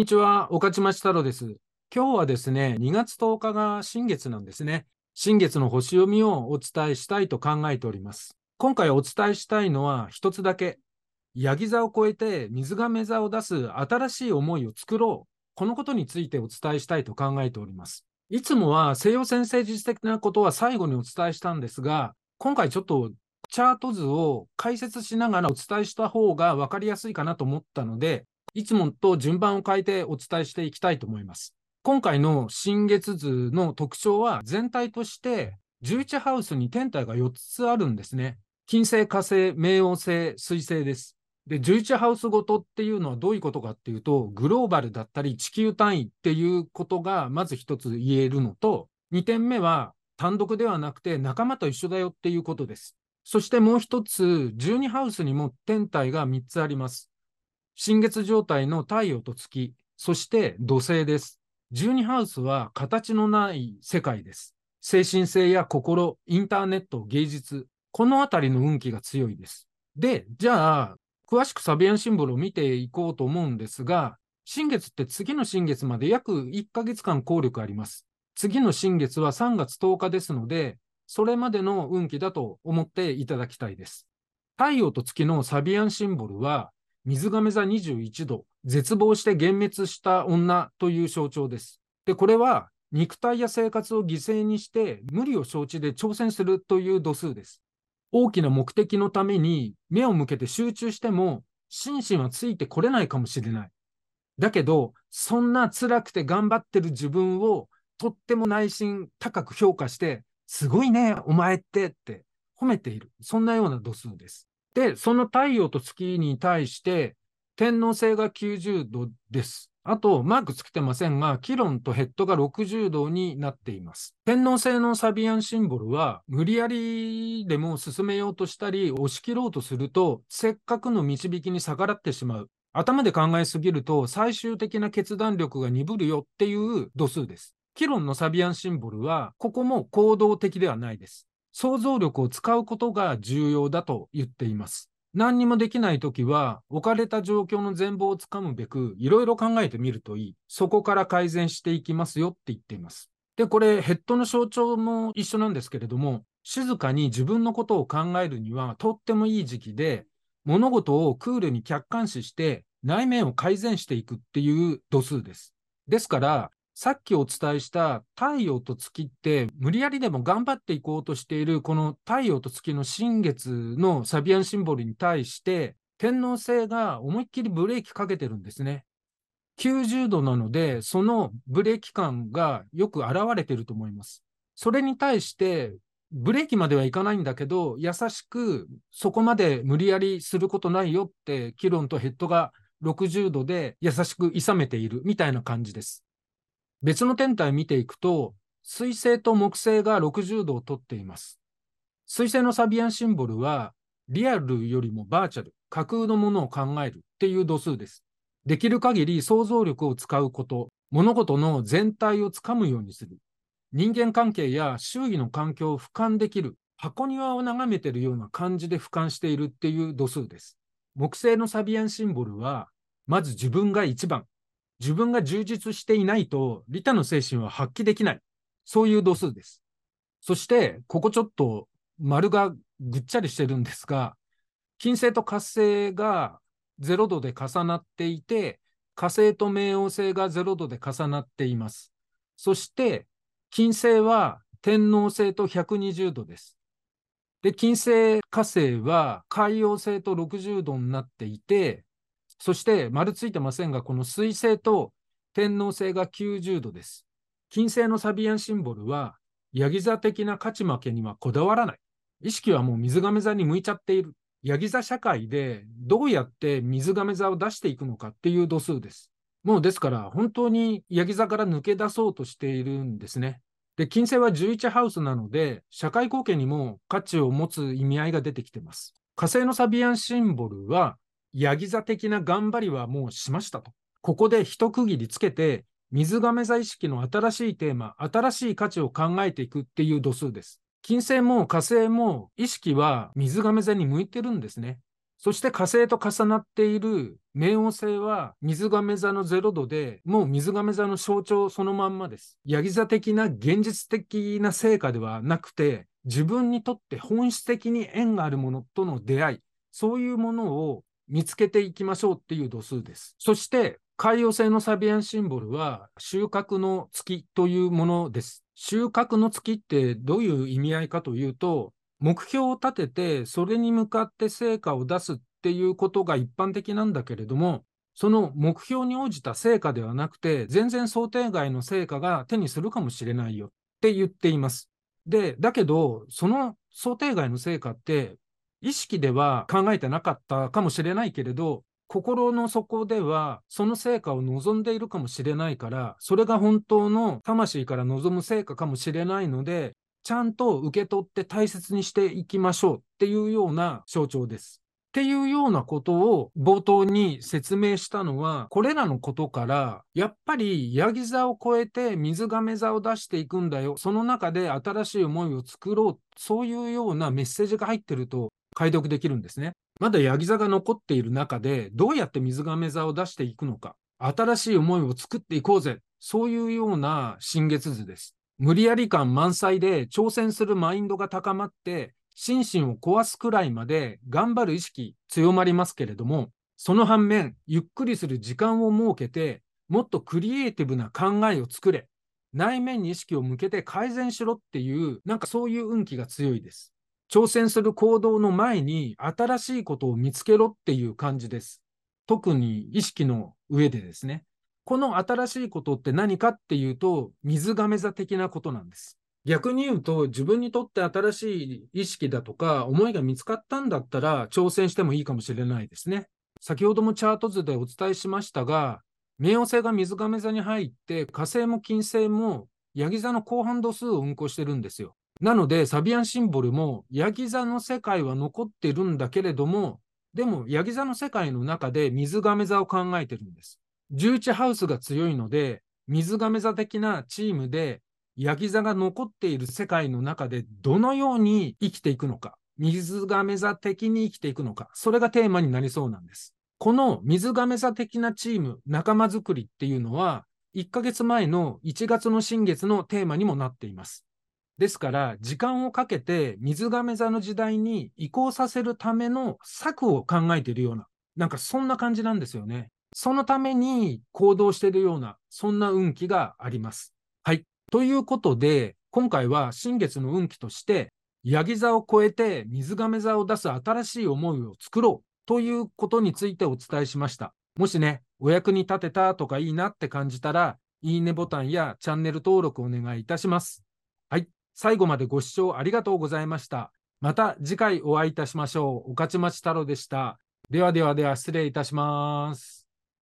にちは、岡島太郎です。今日はですね、2月10日が新月なんですね。新月の星読みをお伝えしたいと考えております。今回お伝えしたいのは一つだけ。ヤギ座を超えて水亀座を出す新しい思いを作ろう。このことについてお伝えしたいと考えております。いつもは西洋先生術的なことは最後にお伝えしたんですが、今回ちょっとチャート図を解説しながらお伝えした方が分かりやすいかなと思ったので、いつもと順番を変えてお伝えしていきたいと思います。今回の新月図の特徴は全体として11ハウスに天体が4つあるんですね。金星、火星、冥王星、水星です。で、11ハウスごとっていうのはどういうことかっていうと、グローバルだったり地球単位っていうことがまず一つ言えるのと、2点目は単独ではなくて仲間と一緒だよっていうことです。そしてもう一つ、12ハウスにも天体が3つあります。新月状態の太陽と月、そして土星です。12ハウスは形のない世界です。精神性や心、インターネット、芸術、このあたりの運気が強いです。で、じゃあ、詳しくサビアンシンボルを見ていこうと思うんですが、新月って次の新月まで約1ヶ月間効力あります。次の新月は3月10日ですので、それまでの運気だと思っていただきたいです。太陽と月のサビアンシンボルは、水亀座21度、絶望して幻滅した女という象徴です。で、これは肉体や生活を犠牲にして無理を承知で挑戦するという度数です。大きな目的のために目を向けて集中しても心身はついてこれないかもしれない。だけど、そんな辛くて頑張ってる自分をとっても内心高く評価して、すごいね、お前ってって褒めている。そんなような度数です。で、その太陽と月に対して、天王星が90度です。あと、マークつけてませんが、キロンとヘッドが60度になっています。天王星のサビアンシンボルは、無理やりでも進めようとしたり、押し切ろうとすると、せっかくの導きに逆らってしまう。頭で考えすぎると、最終的な決断力が鈍るよっていう度数です。キロンのサビアンシンボルは、ここも行動的ではないです。想像力を使うことが重要だと言っています。何にもできないときは、置かれた状況の全貌をつかむべく、いろいろ考えてみるといい。そこから改善していきますよって言っています。で、これ、ヘッドの象徴も一緒なんですけれども、静かに自分のことを考えるにはとってもいい時期で、物事をクールに客観視して内面を改善していくっていう度数です。ですから、さっきお伝えした太陽と月って無理やりでも頑張っていこうとしているこの太陽と月の新月のサビアンシンボルに対して天王星が思いっきりブレーキかけてるんですね。90度なのでそのブレーキ感がよく現れてると思います。それに対してブレーキまではいかないんだけど優しくそこまで無理やりすることないよってキロンとヘッドが60度で優しく諌めているみたいな感じです。別の天体見ていくと、水星と木星が60度をとっています。水星のサビアンシンボルは、リアルよりもバーチャル、架空のものを考えるっていう度数です。できる限り想像力を使うこと、物事の全体をつかむようにする。人間関係や周囲の環境を俯瞰できる。箱庭を眺めているような感じで俯瞰しているっていう度数です。木星のサビアンシンボルは、まず自分が一番、自分が充実していないと、利他の精神は発揮できない。そういう度数です。そして、ここちょっと丸がぐっちゃりしてるんですが、金星と火星が0度で重なっていて、火星と冥王星が0度で重なっています。そして、金星は天王星と120度です。で、金星火星は海洋星と60度になっていて、そして丸ついてませんが、この水星と天王星が90度です。金星のサビアンシンボルは、ヤギ座的な勝ち負けにはこだわらない。意識はもう水亀座に向いちゃっている。ヤギ座社会でどうやって水亀座を出していくのかっていう度数です。もうですから本当にヤギ座から抜け出そうとしているんですね。で、金星は11ハウスなので、社会貢献にも価値を持つ意味合いが出てきてます。火星のサビアンシンボルは、ヤギ座的な頑張りはもうしましたと。ここで一区切りつけて、水亀座意識の新しいテーマ、新しい価値を考えていくっていう度数です。金星も火星も意識は水亀座に向いてるんですね。そして火星と重なっている冥王星は水亀座の0度で、もう水亀座の象徴そのまんまです。ヤギ座的な現実的な成果ではなくて、自分にとって本質的に縁があるものとの出会い、そういうものを見つけていきましょうっていう度数です。そして、海洋星のサビアンシンボルは収穫の月というものです。収穫の月ってどういう意味合いかというと、目標を立てて、それに向かって成果を出すっていうことが一般的なんだけれども、その目標に応じた成果ではなくて、全然想定外の成果が手にするかもしれないよって言っています。で、だけど、その想定外の成果って、意識では考えてなかったかもしれないけれど、心の底ではその成果を望んでいるかもしれないから、それが本当の魂から望む成果かもしれないので、ちゃんと受け取って大切にしていきましょうっていうような象徴です。っていうようなことを冒頭に説明したのは、これらのことから、やっぱりヤギ座を超えて水亀座を出していくんだよ。その中で新しい思いを作ろう。そういうようなメッセージが入ってると解読できるんですね。まだヤギ座が残っている中で、どうやって水亀座を出していくのか、新しい思いを作っていこうぜ、そういうような新月図です。無理やり感満載で挑戦するマインドが高まって、心身を壊すくらいまで頑張る意識強まりますけれども、その反面、ゆっくりする時間を設けて、もっとクリエイティブな考えを作れ、内面に意識を向けて改善しろっていう、なんかそういう運気が強いです。挑戦する行動の前に新しいことを見つけろっていう感じです。特に意識の上でですね。この新しいことって何かっていうと、水亀座的なことなんです。逆に言うと、自分にとって新しい意識だとか思いが見つかったんだったら挑戦してもいいかもしれないですね。先ほどもチャート図でお伝えしましたが、冥王星が水亀座に入って、火星も金星もヤギ座の後半度数を運行してるんですよ。なので、サビアンシンボルも、ヤギ座の世界は残ってるんだけれども、でも、ヤギ座の世界の中で水亀座を考えてるんです。11ハウスが強いので、水亀座的なチームで、ヤギ座が残っている世界の中でどのように生きていくのか、水亀座的に生きていくのか、それがテーマになりそうなんです。この水亀座的なチーム、仲間づくりっていうのは、1ヶ月前の1月の新月のテーマにもなっています。ですから、時間をかけて水亀座の時代に移行させるための策を考えているような、なんかそんな感じなんですよね。そのために行動しているような、そんな運気があります。はい。ということで、今回は新月の運気として、ヤギ座を超えて水亀座を出す新しい思いを作ろうということについてお伝えしました。もしね、お役に立てたとかいいなって感じたら、いいねボタンやチャンネル登録お願いいたします。最後までご視聴ありがとうございました。また次回お会いいたしましょう。おかちまち太郎でした。ではではでは失礼いたします。